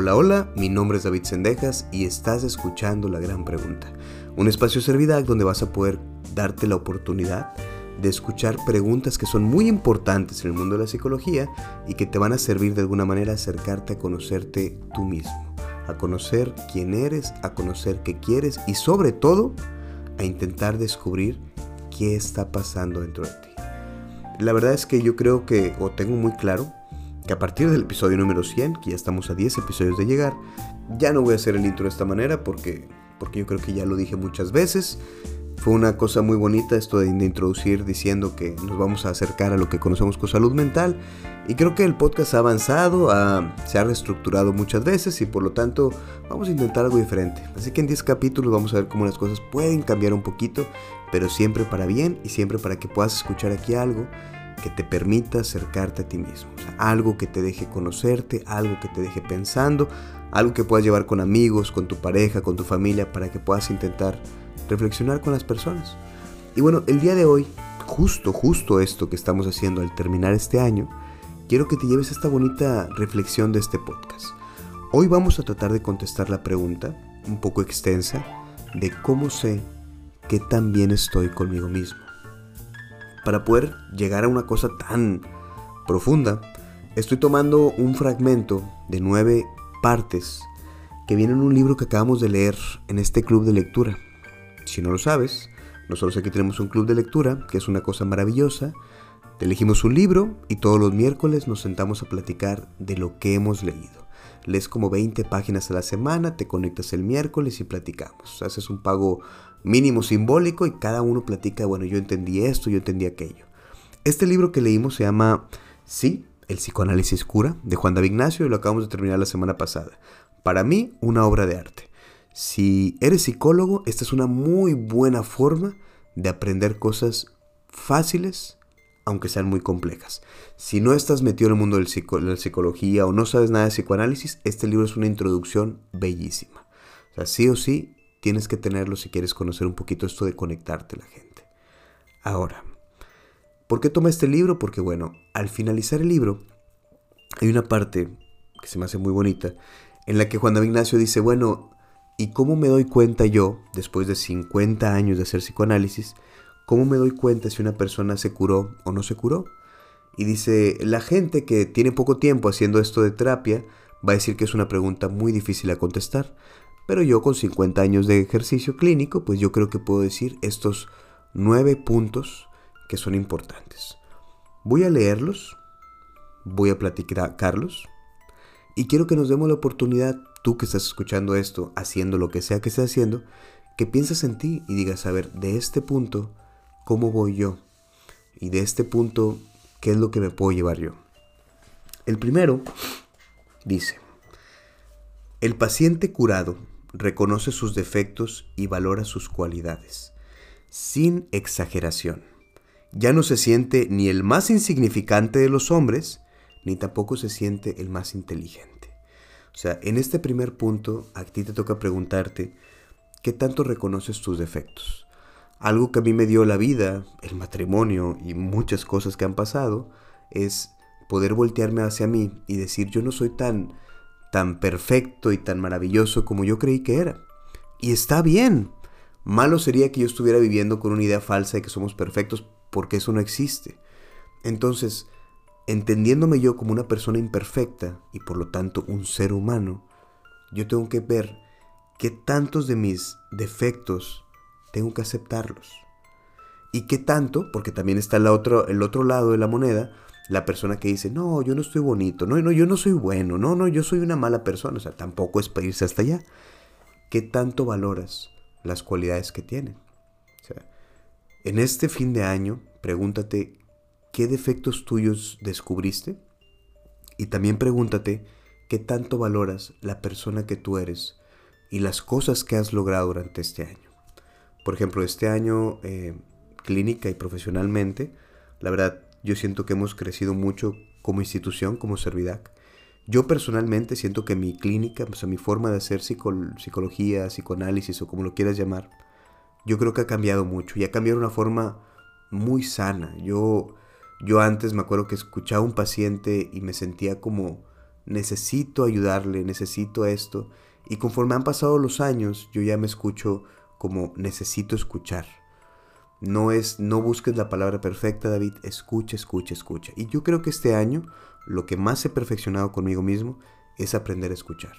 Hola, hola, mi nombre es David Sendejas y estás escuchando La Gran Pregunta, un espacio Servidac donde vas a poder darte la oportunidad de escuchar preguntas que son muy importantes en el mundo de la psicología y que te van a servir de alguna manera a acercarte a conocerte tú mismo, a conocer quién eres, a conocer qué quieres y sobre todo a intentar descubrir qué está pasando dentro de ti. La verdad es que yo creo que, o tengo muy claro, que a partir del episodio número 100, que ya estamos a 10 episodios de llegar, ya no voy a hacer el intro de esta manera porque, porque yo creo que ya lo dije muchas veces. Fue una cosa muy bonita esto de, introducir diciendo que nos vamos a acercar a lo que conocemos con salud mental. Y creo que el podcast ha avanzado, se ha reestructurado muchas veces y por lo tanto vamos a intentar algo diferente. Así que en 10 capítulos vamos a ver cómo las cosas pueden cambiar un poquito, pero siempre para bien y siempre para que puedas escuchar aquí algo que te permita acercarte a ti mismo. algo que te deje conocerte, algo que te deje pensando, algo que puedas llevar con amigos, con tu pareja, con tu familia, para que puedas intentar reflexionar con las personas. Y bueno, el día de hoy, justo, justo esto que estamos haciendo al terminar este año, quiero que te lleves esta bonita reflexión de este podcast. Hoy vamos a tratar de contestar la pregunta, un poco extensa, de cómo sé que tan bien estoy conmigo mismo para poder llegar a una cosa tan profunda, estoy tomando un fragmento de nueve partes que viene en un libro que acabamos de leer en este club de lectura. Si no lo sabes, nosotros aquí tenemos un club de lectura, que es una cosa maravillosa. Te elegimos un libro y todos los miércoles nos sentamos a platicar de lo que hemos leído. Lees como 20 páginas a la semana, te conectas el miércoles y platicamos. Haces un pago mínimo simbólico y cada uno platica, bueno, yo entendí esto, yo entendí aquello. Este libro que leímos se llama Sí, el psicoanálisis cura, de Juan David Ignacio, y lo acabamos de terminar la semana pasada. Para mí, una obra de arte. Si eres psicólogo, esta es una muy buena forma de aprender cosas fáciles, aunque sean muy complejas. Si no estás metido en el mundo de la psicología o no sabes nada de psicoanálisis, este libro es una introducción bellísima. O sea, sí o sí, tienes que tenerlo si quieres conocer un poquito esto de conectarte la gente. Ahora, ¿por qué tomé este libro? Porque bueno, al finalizar el libro hay una parte que se me hace muy bonita en la que Juan David Ignacio dice, bueno, ¿y cómo me doy cuenta yo, después de 50 años de hacer psicoanálisis, cómo me doy cuenta si una persona se curó o no se curó? Y dice, la gente que tiene poco tiempo haciendo esto de terapia va a decir que es una pregunta muy difícil a contestar, pero yo con 50 años de ejercicio clínico, pues yo creo que puedo decir estos nueve puntos que son importantes. Voy a leerlos, voy a platicarlos y quiero que nos demos la oportunidad, tú que estás escuchando esto, haciendo lo que sea que estés haciendo, que pienses en ti y digas, a ver, de este punto, ¿cómo voy yo? Y de este punto, ¿qué es lo que me puedo llevar yo? El primero dice, el paciente curado reconoce sus defectos y valora sus cualidades, sin exageración. Ya no se siente ni el más insignificante de los hombres, ni tampoco se siente el más inteligente. O sea, en este primer punto, a ti te toca preguntarte, ¿qué tanto reconoces tus defectos? Algo que a mí me dio la vida, el matrimonio y muchas cosas que han pasado, es poder voltearme hacia mí y decir, yo no soy tan tan perfecto y tan maravilloso como yo creí que era. Y está bien. Malo sería que yo estuviera viviendo con una idea falsa de que somos perfectos porque eso no existe. Entonces, entendiéndome yo como una persona imperfecta y por lo tanto un ser humano, yo tengo que ver qué tantos de mis defectos tengo que aceptarlos. Y qué tanto, porque también está el otro, el otro lado de la moneda, la persona que dice, no, yo no estoy bonito, no, no, yo no soy bueno, no, no, yo soy una mala persona, o sea, tampoco es para irse hasta allá. ¿Qué tanto valoras las cualidades que tienen? O sea, en este fin de año, pregúntate, ¿qué defectos tuyos descubriste? Y también pregúntate, ¿qué tanto valoras la persona que tú eres y las cosas que has logrado durante este año? Por ejemplo, este año, eh, clínica y profesionalmente, la verdad, yo siento que hemos crecido mucho como institución, como Servidac. Yo personalmente siento que mi clínica, o sea, mi forma de hacer psicología, psicoanálisis o como lo quieras llamar, yo creo que ha cambiado mucho y ha cambiado de una forma muy sana. Yo, yo antes me acuerdo que escuchaba a un paciente y me sentía como necesito ayudarle, necesito esto. Y conforme han pasado los años, yo ya me escucho como necesito escuchar. No es, no busques la palabra perfecta, David, escucha, escucha, escucha. Y yo creo que este año lo que más he perfeccionado conmigo mismo es aprender a escuchar.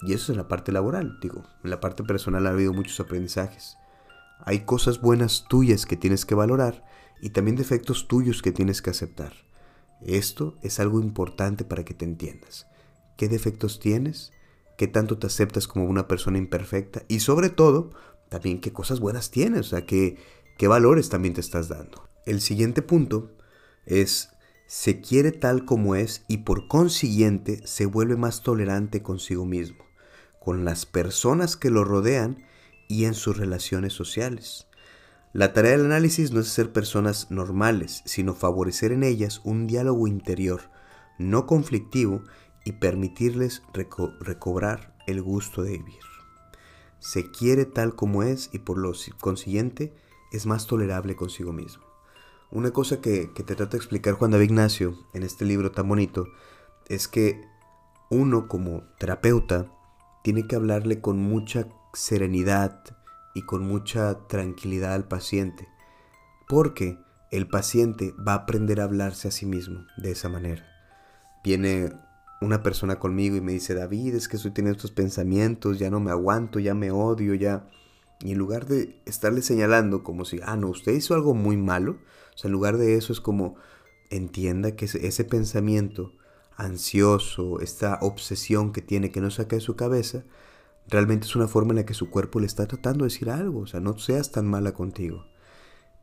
Y eso es en la parte laboral, digo, en la parte personal ha habido muchos aprendizajes. Hay cosas buenas tuyas que tienes que valorar y también defectos tuyos que tienes que aceptar. Esto es algo importante para que te entiendas. ¿Qué defectos tienes? ¿Qué tanto te aceptas como una persona imperfecta? Y sobre todo, también qué cosas buenas tienes, o sea, qué, qué valores también te estás dando. El siguiente punto es, se quiere tal como es y por consiguiente se vuelve más tolerante consigo mismo, con las personas que lo rodean y en sus relaciones sociales. La tarea del análisis no es ser personas normales, sino favorecer en ellas un diálogo interior, no conflictivo, y permitirles recobrar el gusto de vivir. Se quiere tal como es y por lo consiguiente es más tolerable consigo mismo. Una cosa que, que te trata de explicar Juan David Ignacio en este libro tan bonito es que uno como terapeuta tiene que hablarle con mucha serenidad y con mucha tranquilidad al paciente, porque el paciente va a aprender a hablarse a sí mismo de esa manera. Viene una persona conmigo y me dice, David, es que estoy teniendo estos pensamientos, ya no me aguanto, ya me odio, ya... Y en lugar de estarle señalando como si, ah, no, usted hizo algo muy malo, o sea, en lugar de eso es como, entienda que ese, pensamiento ansioso, esta obsesión que tiene que no saca de su cabeza, realmente es una forma en la que su cuerpo le está tratando de decir algo, o sea, no seas tan mala contigo.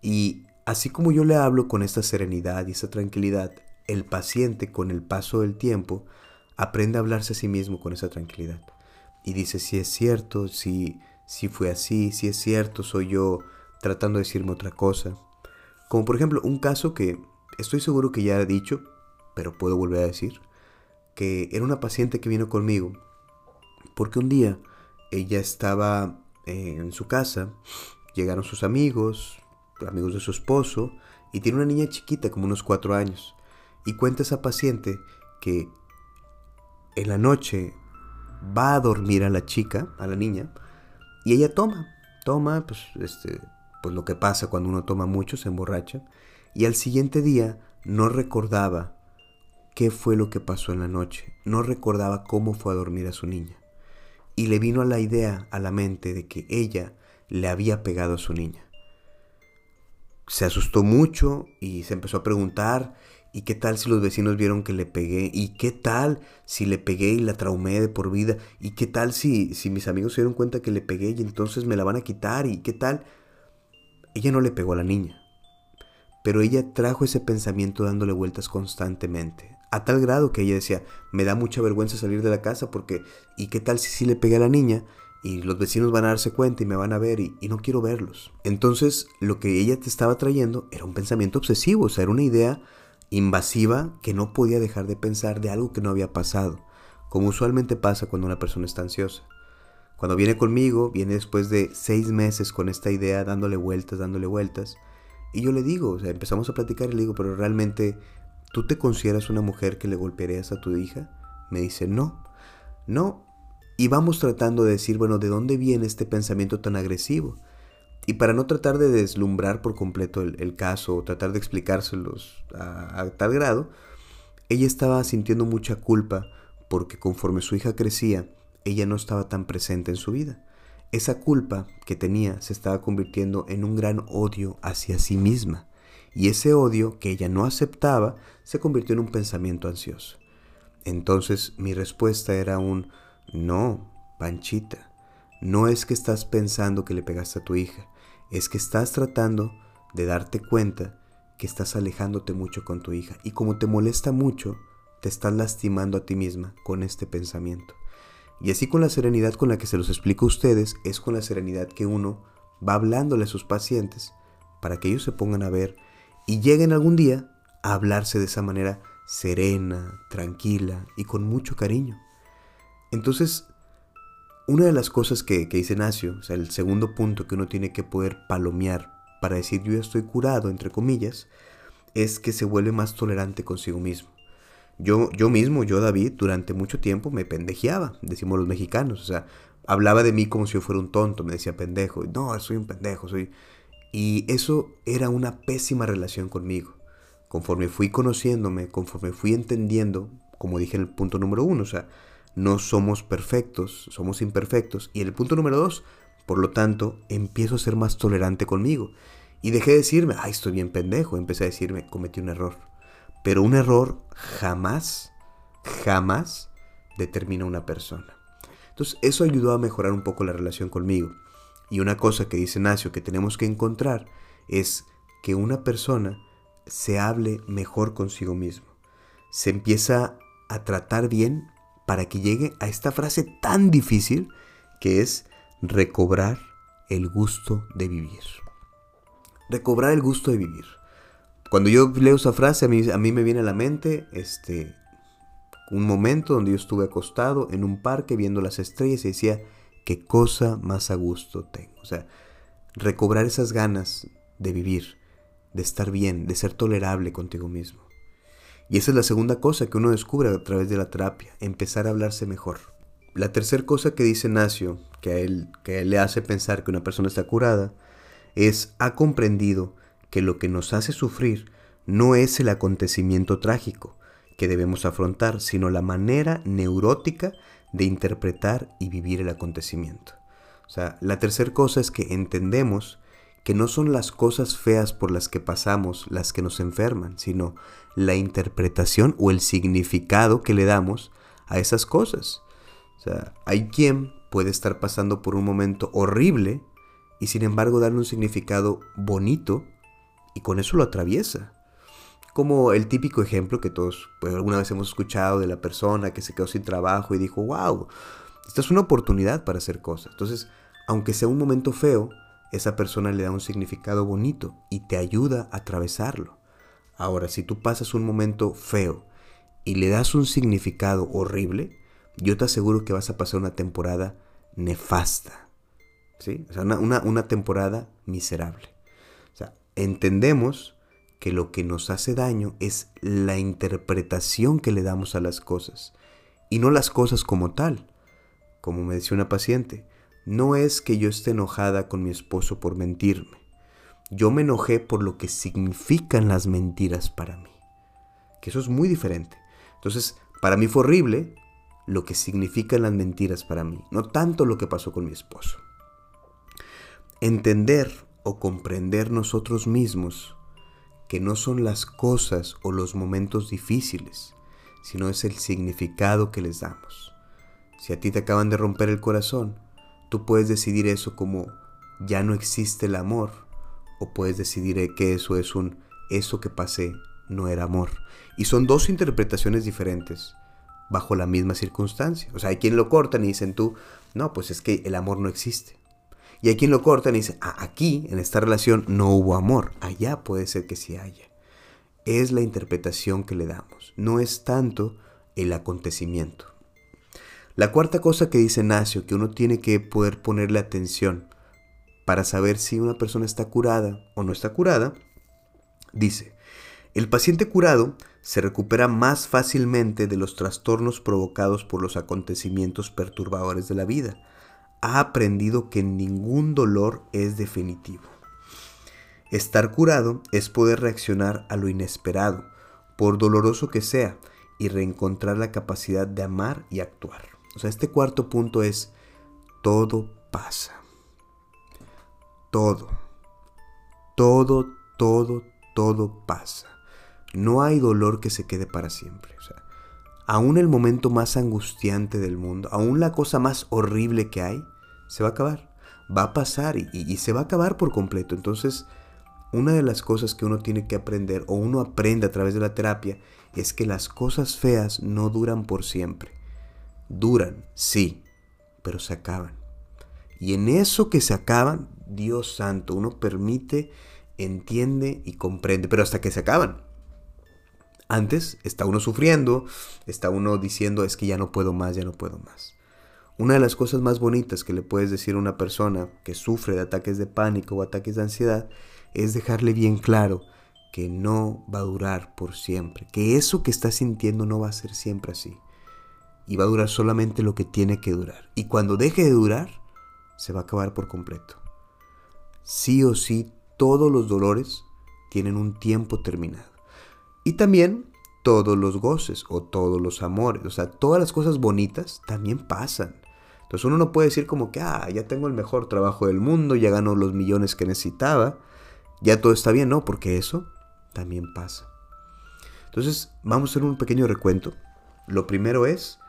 Y así como yo le hablo con esta serenidad y esta tranquilidad, el paciente con el paso del tiempo aprende a hablarse a sí mismo con esa tranquilidad. Y dice, si es cierto, si, si fue así, si es cierto, soy yo tratando de decirme otra cosa. Como por ejemplo un caso que estoy seguro que ya he dicho, pero puedo volver a decir, que era una paciente que vino conmigo, porque un día ella estaba eh, en su casa, llegaron sus amigos, amigos de su esposo, y tiene una niña chiquita, como unos cuatro años. Y cuenta esa paciente que en la noche va a dormir a la chica, a la niña, y ella toma, toma, pues, este, pues lo que pasa cuando uno toma mucho, se emborracha, y al siguiente día no recordaba qué fue lo que pasó en la noche, no recordaba cómo fue a dormir a su niña. Y le vino a la idea, a la mente, de que ella le había pegado a su niña. Se asustó mucho y se empezó a preguntar ¿Y qué tal si los vecinos vieron que le pegué? ¿Y qué tal si le pegué y la traumé de por vida? ¿Y qué tal si, si mis amigos se dieron cuenta que le pegué y entonces me la van a quitar? ¿Y qué tal? Ella no le pegó a la niña, pero ella trajo ese pensamiento dándole vueltas constantemente, a tal grado que ella decía, me da mucha vergüenza salir de la casa porque, ¿y qué tal si sí le pegué a la niña? Y los vecinos van a darse cuenta y me van a ver y, y no quiero verlos. Entonces, lo que ella te estaba trayendo era un pensamiento obsesivo, o sea, era una idea invasiva que no podía dejar de pensar de algo que no había pasado, como usualmente pasa cuando una persona está ansiosa. Cuando viene conmigo, viene después de seis meses con esta idea dándole vueltas, dándole vueltas, y yo le digo, o sea, empezamos a platicar y le digo, pero realmente, ¿tú te consideras una mujer que le golpearías a tu hija? Me dice, no, no. Y vamos tratando de decir, bueno, ¿de dónde viene este pensamiento tan agresivo? Y para no tratar de deslumbrar por completo el, caso o tratar de explicárselos a, tal grado, ella estaba sintiendo mucha culpa porque conforme su hija crecía, ella no estaba tan presente en su vida. Esa culpa que tenía se estaba convirtiendo en un gran odio hacia sí misma. Y ese odio que ella no aceptaba se convirtió en un pensamiento ansioso. Entonces mi respuesta era un no, Panchita. No es que estás pensando que le pegaste a tu hija, es que estás tratando de darte cuenta que estás alejándote mucho con tu hija y como te molesta mucho, te estás lastimando a ti misma con este pensamiento. Y así con la serenidad con la que se los explico a ustedes, es con la serenidad que uno va hablándole a sus pacientes para que ellos se pongan a ver y lleguen algún día a hablarse de esa manera serena, tranquila y con mucho cariño. Entonces, una de las cosas que, dice Nacio, o sea, el segundo punto que uno tiene que poder palomear para decir yo estoy curado, entre comillas, es que se vuelve más tolerante consigo mismo. yo, yo mismo, yo David, durante mucho tiempo me pendejeaba, decimos los mexicanos. O sea, hablaba de mí como si yo fuera un tonto, me decía pendejo. No, soy un pendejo, soy... Y eso era una pésima relación conmigo. Conforme fui conociéndome, conforme fui entendiendo, como dije en el punto número uno, o sea, no somos perfectos, somos imperfectos. Y en el punto número dos, por lo tanto, empiezo a ser más tolerante conmigo. Y dejé de decirme, ay, estoy bien pendejo. Empecé a decirme, cometí un error. Pero un error jamás, jamás determina una persona. Entonces, eso ayudó a mejorar un poco la relación conmigo. Y una cosa que dice Nacio que tenemos que encontrar es que una persona se hable mejor consigo mismo. Se empieza a tratar bien para que llegue a esta frase tan difícil que es recobrar el gusto de vivir. Recobrar el gusto de vivir. Cuando yo leo esa frase, a mí, me viene a la mente este, un momento donde yo estuve acostado en un parque viendo las estrellas y decía, qué cosa más a gusto tengo. O sea, recobrar esas ganas de vivir, de estar bien, de ser tolerable contigo mismo. Y esa es la segunda cosa que uno descubre a través de la terapia, empezar a hablarse mejor. La tercera cosa que dice Nacio, que a, él, que él le hace pensar que una persona está curada, es ha comprendido que lo que nos hace sufrir no es el acontecimiento trágico que debemos afrontar, sino la manera neurótica de interpretar y vivir el acontecimiento. O sea, la tercera cosa es que entendemos que no son las cosas feas por las que pasamos las que nos enferman, sino la interpretación o el significado que le damos a esas cosas. O sea, hay quien puede estar pasando por un momento horrible y sin embargo darle un significado bonito y con eso lo atraviesa. Como el típico ejemplo que todos pues, alguna vez hemos escuchado de la persona que se quedó sin trabajo y dijo, wow, esta es una oportunidad para hacer cosas. Entonces, aunque sea un momento feo, esa persona le da un significado bonito y te ayuda a atravesarlo. Ahora, si tú pasas un momento feo y le das un significado horrible, yo te aseguro que vas a pasar una temporada nefasta. ¿Sí? O sea, una, una temporada miserable. O sea, entendemos que lo que nos hace daño es la interpretación que le damos a las cosas y no las cosas como tal. Como me decía una paciente, no es que yo esté enojada con mi esposo por mentirme. Yo me enojé por lo que significan las mentiras para mí. Que eso es muy diferente. Entonces, para mí fue horrible lo que significan las mentiras para mí, no tanto lo que pasó con mi esposo. Entender o comprender nosotros mismos que no son las cosas o los momentos difíciles, sino es el significado que les damos. Si a ti te acaban de romper el corazón, Tú puedes decidir eso como ya no existe el amor o puedes decidir que eso es un eso que pasé no era amor. Y son dos interpretaciones diferentes bajo la misma circunstancia. O sea, hay quien lo cortan y dicen tú, no, pues es que el amor no existe. Y hay quien lo cortan y dice, ah, aquí, en esta relación, no hubo amor. Allá puede ser que sí haya. Es la interpretación que le damos. No es tanto el acontecimiento. La cuarta cosa que dice Nacio, que uno tiene que poder ponerle atención para saber si una persona está curada o no está curada, dice, el paciente curado se recupera más fácilmente de los trastornos provocados por los acontecimientos perturbadores de la vida. Ha aprendido que ningún dolor es definitivo. Estar curado es poder reaccionar a lo inesperado, por doloroso que sea, y reencontrar la capacidad de amar y actuar. O sea, este cuarto punto es, todo pasa. Todo. Todo, todo, todo pasa. No hay dolor que se quede para siempre. O sea, aún el momento más angustiante del mundo, aún la cosa más horrible que hay, se va a acabar. Va a pasar y, y se va a acabar por completo. Entonces, una de las cosas que uno tiene que aprender o uno aprende a través de la terapia es que las cosas feas no duran por siempre. Duran, sí, pero se acaban. Y en eso que se acaban, Dios santo, uno permite, entiende y comprende, pero hasta que se acaban. Antes está uno sufriendo, está uno diciendo es que ya no puedo más, ya no puedo más. Una de las cosas más bonitas que le puedes decir a una persona que sufre de ataques de pánico o ataques de ansiedad es dejarle bien claro que no va a durar por siempre, que eso que estás sintiendo no va a ser siempre así. Y va a durar solamente lo que tiene que durar. Y cuando deje de durar, se va a acabar por completo. Sí o sí, todos los dolores tienen un tiempo terminado. Y también todos los goces o todos los amores, o sea, todas las cosas bonitas también pasan. Entonces uno no puede decir como que, ah, ya tengo el mejor trabajo del mundo, ya gano los millones que necesitaba, ya todo está bien, no, porque eso también pasa. Entonces vamos a hacer un pequeño recuento. Lo primero es,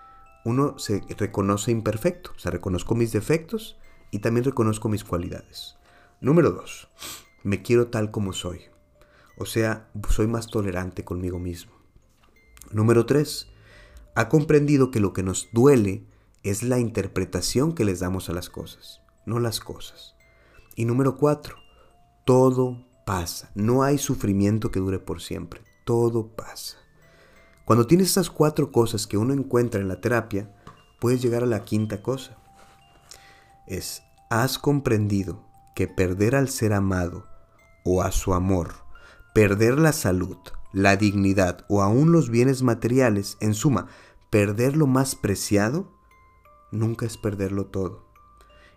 uno se reconoce imperfecto, o sea, reconozco mis defectos y también reconozco mis cualidades. Número dos, me quiero tal como soy. O sea, soy más tolerante conmigo mismo. Número tres, ha comprendido que lo que nos duele es la interpretación que les damos a las cosas, no las cosas. Y número cuatro, todo pasa. No hay sufrimiento que dure por siempre. Todo pasa. Cuando tienes esas cuatro cosas que uno encuentra en la terapia, puedes llegar a la quinta cosa. Es, has comprendido que perder al ser amado o a su amor, perder la salud, la dignidad o aún los bienes materiales, en suma, perder lo más preciado, nunca es perderlo todo,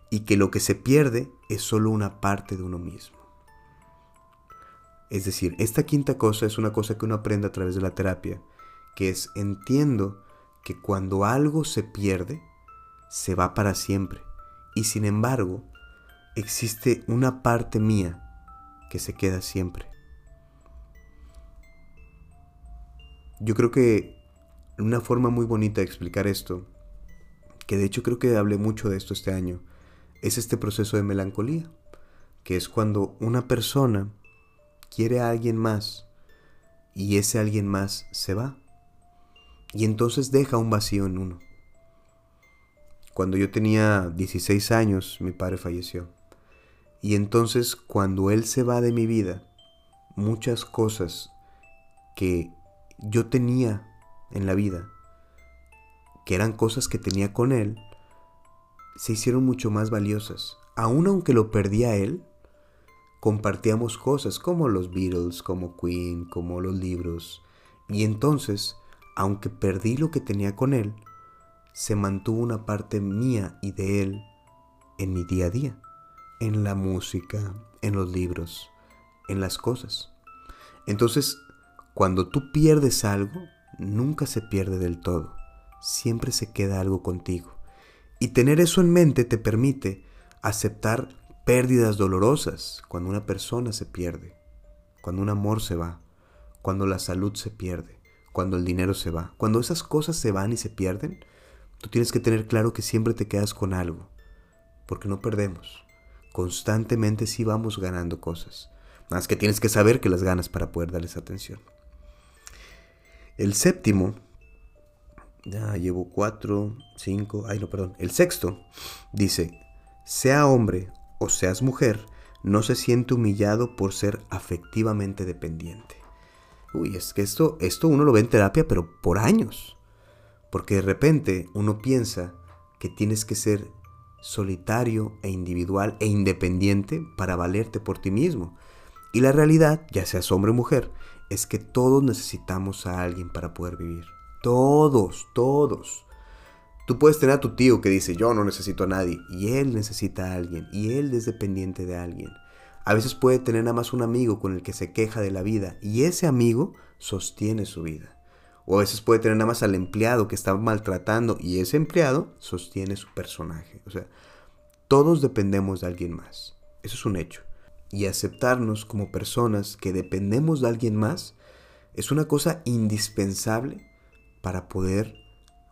y que lo que se pierde es solo una parte de uno mismo. Es decir, esta quinta cosa es una cosa que uno aprende a través de la terapia, que es entiendo que cuando algo se pierde, se va para siempre, y sin embargo, existe una parte mía que se queda siempre. Yo creo que una forma muy bonita de explicar esto que de hecho creo que hablé mucho de esto este año, es este proceso de melancolía, que es cuando una persona quiere a alguien más y ese alguien más se va. Y entonces deja un vacío en uno. Cuando yo tenía 16 años, mi padre falleció. Y entonces cuando él se va de mi vida, muchas cosas que yo tenía en la vida que eran cosas que tenía con él, se hicieron mucho más valiosas. Aun aunque lo perdía él, compartíamos cosas como los Beatles, como Queen, como los libros. Y entonces, aunque perdí lo que tenía con él, se mantuvo una parte mía y de él en mi día a día, en la música, en los libros, en las cosas. Entonces, cuando tú pierdes algo, nunca se pierde del todo siempre se queda algo contigo. Y tener eso en mente te permite aceptar pérdidas dolorosas cuando una persona se pierde, cuando un amor se va, cuando la salud se pierde, cuando el dinero se va. Cuando esas cosas se van y se pierden, tú tienes que tener claro que siempre te quedas con algo, porque no perdemos. Constantemente sí vamos ganando cosas. Más que tienes que saber que las ganas para poder darles atención. El séptimo ya llevo cuatro, cinco, ay no, perdón. El sexto dice, sea hombre o seas mujer, no se siente humillado por ser afectivamente dependiente. Uy, es que esto, esto uno lo ve en terapia, pero por años. Porque de repente uno piensa que tienes que ser solitario e individual e independiente para valerte por ti mismo. Y la realidad, ya seas hombre o mujer, es que todos necesitamos a alguien para poder vivir. Todos, todos. Tú puedes tener a tu tío que dice, yo no necesito a nadie, y él necesita a alguien, y él es dependiente de alguien. A veces puede tener nada más un amigo con el que se queja de la vida, y ese amigo sostiene su vida. O a veces puede tener nada más al empleado que está maltratando, y ese empleado sostiene su personaje. O sea, todos dependemos de alguien más. Eso es un hecho. Y aceptarnos como personas que dependemos de alguien más es una cosa indispensable para poder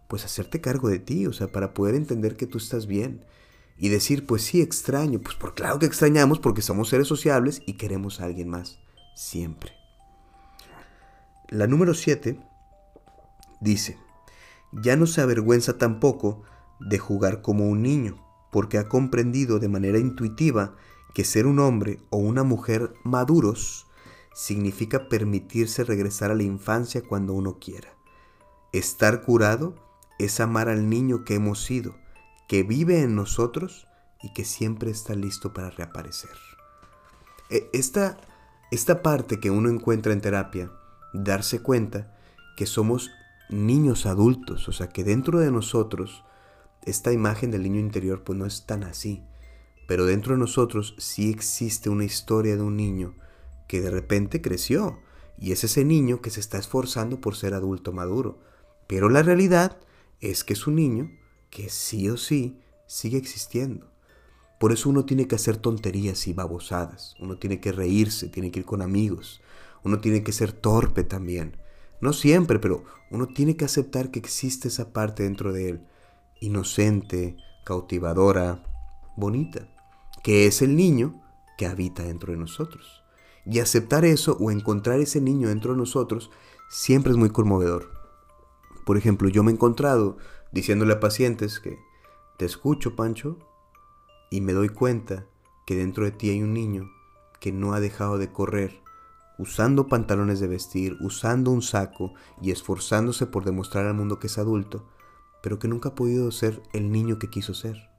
pues hacerte cargo de ti, o sea, para poder entender que tú estás bien y decir, pues sí, extraño, pues por claro que extrañamos porque somos seres sociables y queremos a alguien más, siempre. La número 7 dice, ya no se avergüenza tampoco de jugar como un niño, porque ha comprendido de manera intuitiva que ser un hombre o una mujer maduros significa permitirse regresar a la infancia cuando uno quiera. Estar curado es amar al niño que hemos sido, que vive en nosotros y que siempre está listo para reaparecer. E, esta, esta parte que uno encuentra en terapia, darse cuenta que somos niños adultos, o sea, que dentro de nosotros esta imagen del niño interior pues no es tan así, pero dentro de nosotros sí existe una historia de un niño que de repente creció y es ese niño que se está esforzando por ser adulto maduro, pero la realidad es que es un niño que sí o sí sigue existiendo. Por eso uno tiene que hacer tonterías y babosadas, uno tiene que reírse, tiene que ir con amigos, uno tiene que ser torpe también. No siempre, pero uno tiene que aceptar que existe esa parte dentro de él, inocente, cautivadora, bonita, que es el niño que habita dentro de nosotros. Y aceptar eso o encontrar ese niño dentro de nosotros siempre es muy conmovedor. Por ejemplo, yo me he encontrado diciéndole a pacientes que te escucho, Pancho, y me doy cuenta que dentro de ti hay un niño que no ha dejado de correr, usando pantalones de vestir, usando un saco y esforzándose por demostrar al mundo que es adulto, pero que nunca ha podido ser el niño que quiso ser.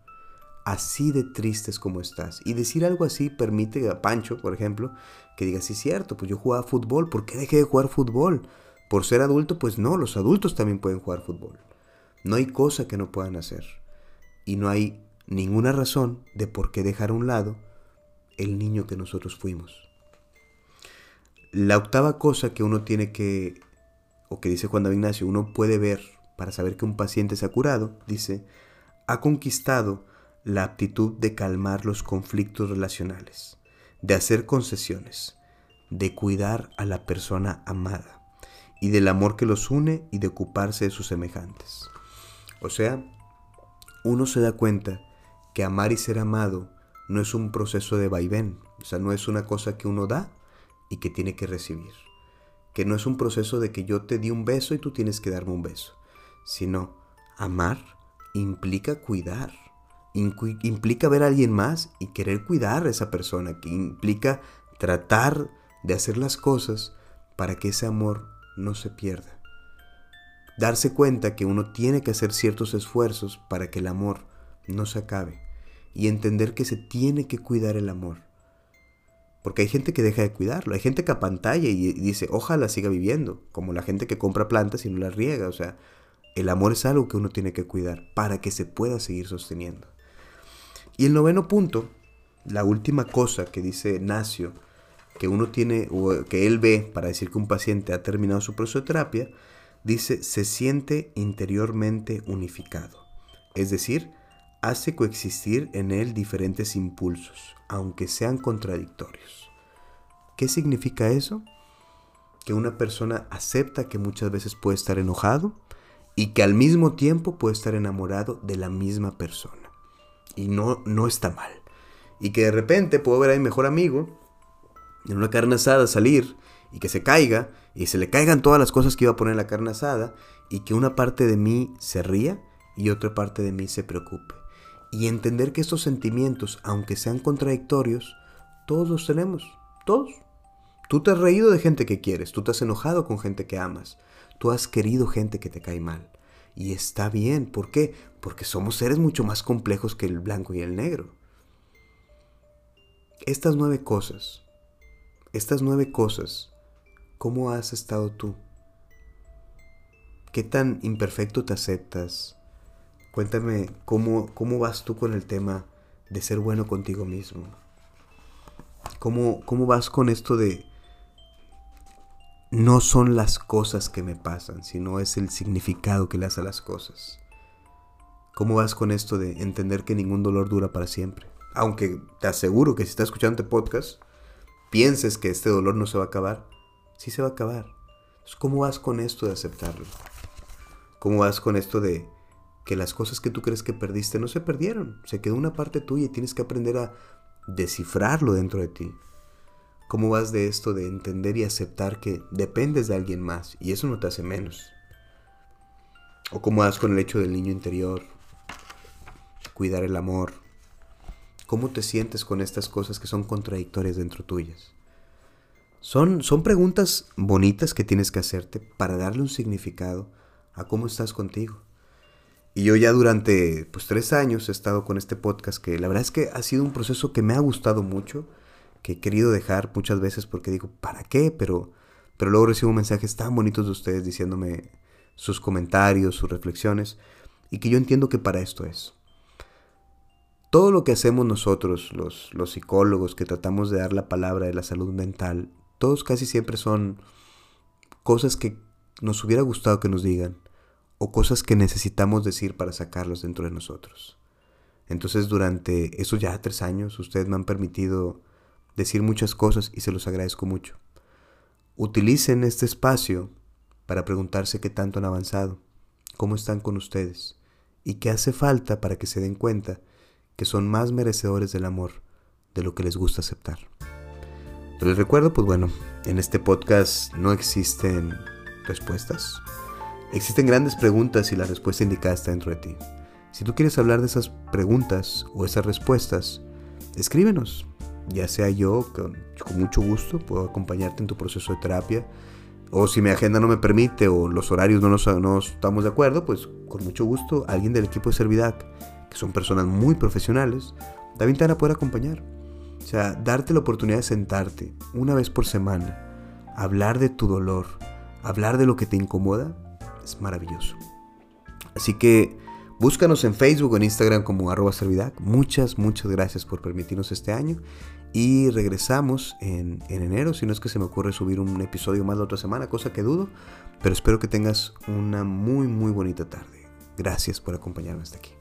Así de tristes como estás. Y decir algo así permite a Pancho, por ejemplo, que diga, sí, cierto, pues yo jugaba fútbol, ¿por qué dejé de jugar fútbol? Por ser adulto, pues no, los adultos también pueden jugar fútbol. No hay cosa que no puedan hacer. Y no hay ninguna razón de por qué dejar a un lado el niño que nosotros fuimos. La octava cosa que uno tiene que, o que dice Juan David Ignacio, uno puede ver para saber que un paciente se ha curado, dice, ha conquistado la aptitud de calmar los conflictos relacionales, de hacer concesiones, de cuidar a la persona amada y del amor que los une y de ocuparse de sus semejantes. O sea, uno se da cuenta que amar y ser amado no es un proceso de vaivén, o sea, no es una cosa que uno da y que tiene que recibir, que no es un proceso de que yo te di un beso y tú tienes que darme un beso, sino amar implica cuidar, implica ver a alguien más y querer cuidar a esa persona, que implica tratar de hacer las cosas para que ese amor no se pierda. Darse cuenta que uno tiene que hacer ciertos esfuerzos para que el amor no se acabe y entender que se tiene que cuidar el amor. Porque hay gente que deja de cuidarlo, hay gente que apantalla y dice, ojalá siga viviendo, como la gente que compra plantas y no las riega, o sea, el amor es algo que uno tiene que cuidar para que se pueda seguir sosteniendo. Y el noveno punto, la última cosa que dice Nacio, que uno tiene, o que él ve para decir que un paciente ha terminado su proceso de terapia, dice, se siente interiormente unificado. Es decir, hace coexistir en él diferentes impulsos, aunque sean contradictorios. ¿Qué significa eso? Que una persona acepta que muchas veces puede estar enojado y que al mismo tiempo puede estar enamorado de la misma persona. Y no, no está mal. Y que de repente puedo ver a mi mejor amigo en una carne asada salir y que se caiga y se le caigan todas las cosas que iba a poner la carne asada y que una parte de mí se ría y otra parte de mí se preocupe y entender que estos sentimientos, aunque sean contradictorios, todos los tenemos, todos. Tú te has reído de gente que quieres, tú te has enojado con gente que amas, tú has querido gente que te cae mal. Y está bien, ¿por qué? Porque somos seres mucho más complejos que el blanco y el negro. Estas nueve cosas, estas nueve cosas, ¿cómo has estado tú? ¿Qué tan imperfecto te aceptas? Cuéntame cómo, cómo vas tú con el tema de ser bueno contigo mismo. ¿Cómo, ¿Cómo vas con esto de no son las cosas que me pasan, sino es el significado que le das a las cosas? ¿Cómo vas con esto de entender que ningún dolor dura para siempre? Aunque te aseguro que si estás escuchando este podcast, pienses que este dolor no se va a acabar, sí se va a acabar. ¿cómo vas con esto de aceptarlo? ¿Cómo vas con esto de que las cosas que tú crees que perdiste no se perdieron, se quedó una parte tuya y tienes que aprender a descifrarlo dentro de ti. ¿Cómo vas de esto de entender y aceptar que dependes de alguien más y eso no te hace menos? ¿O cómo vas con el hecho del niño interior? Cuidar el amor. ¿Cómo te sientes con estas cosas que son contradictorias dentro tuyas? Son, son preguntas bonitas que tienes que hacerte para darle un significado a cómo estás contigo. Y yo ya durante pues tres años he estado con este podcast que la verdad es que ha sido un proceso que me ha gustado mucho, que he querido dejar muchas veces porque digo, ¿para qué? Pero, pero luego recibo mensajes tan bonitos de ustedes diciéndome sus comentarios, sus reflexiones, y que yo entiendo que para esto es. Todo lo que hacemos nosotros, los, los psicólogos que tratamos de dar la palabra de la salud mental, todos casi siempre son cosas que nos hubiera gustado que nos digan o cosas que necesitamos decir para sacarlos dentro de nosotros. Entonces durante esos ya tres años ustedes me han permitido decir muchas cosas y se los agradezco mucho. Utilicen este espacio para preguntarse qué tanto han avanzado, cómo están con ustedes y qué hace falta para que se den cuenta que son más merecedores del amor de lo que les gusta aceptar. Les recuerdo, pues bueno, en este podcast no existen respuestas. Existen grandes preguntas y la respuesta indicada está dentro de ti. Si tú quieres hablar de esas preguntas o esas respuestas, escríbenos. Ya sea yo, con, mucho gusto, puedo acompañarte en tu proceso de terapia. O si mi agenda no me permite o los horarios no, nos, no estamos de acuerdo, pues con mucho gusto alguien del equipo de Servidac, que son personas muy profesionales, también te van a poder acompañar. O sea, darte la oportunidad de sentarte una vez por semana, hablar de tu dolor, hablar de lo que te incomoda, es maravilloso. Así que Búscanos en Facebook o en Instagram como arroba servidac. Muchas, muchas gracias por permitirnos este año. Y regresamos en, en, enero, si no es que se me ocurre subir un episodio más la otra semana, cosa que dudo. Pero espero que tengas una muy, muy bonita tarde. Gracias por acompañarme hasta aquí.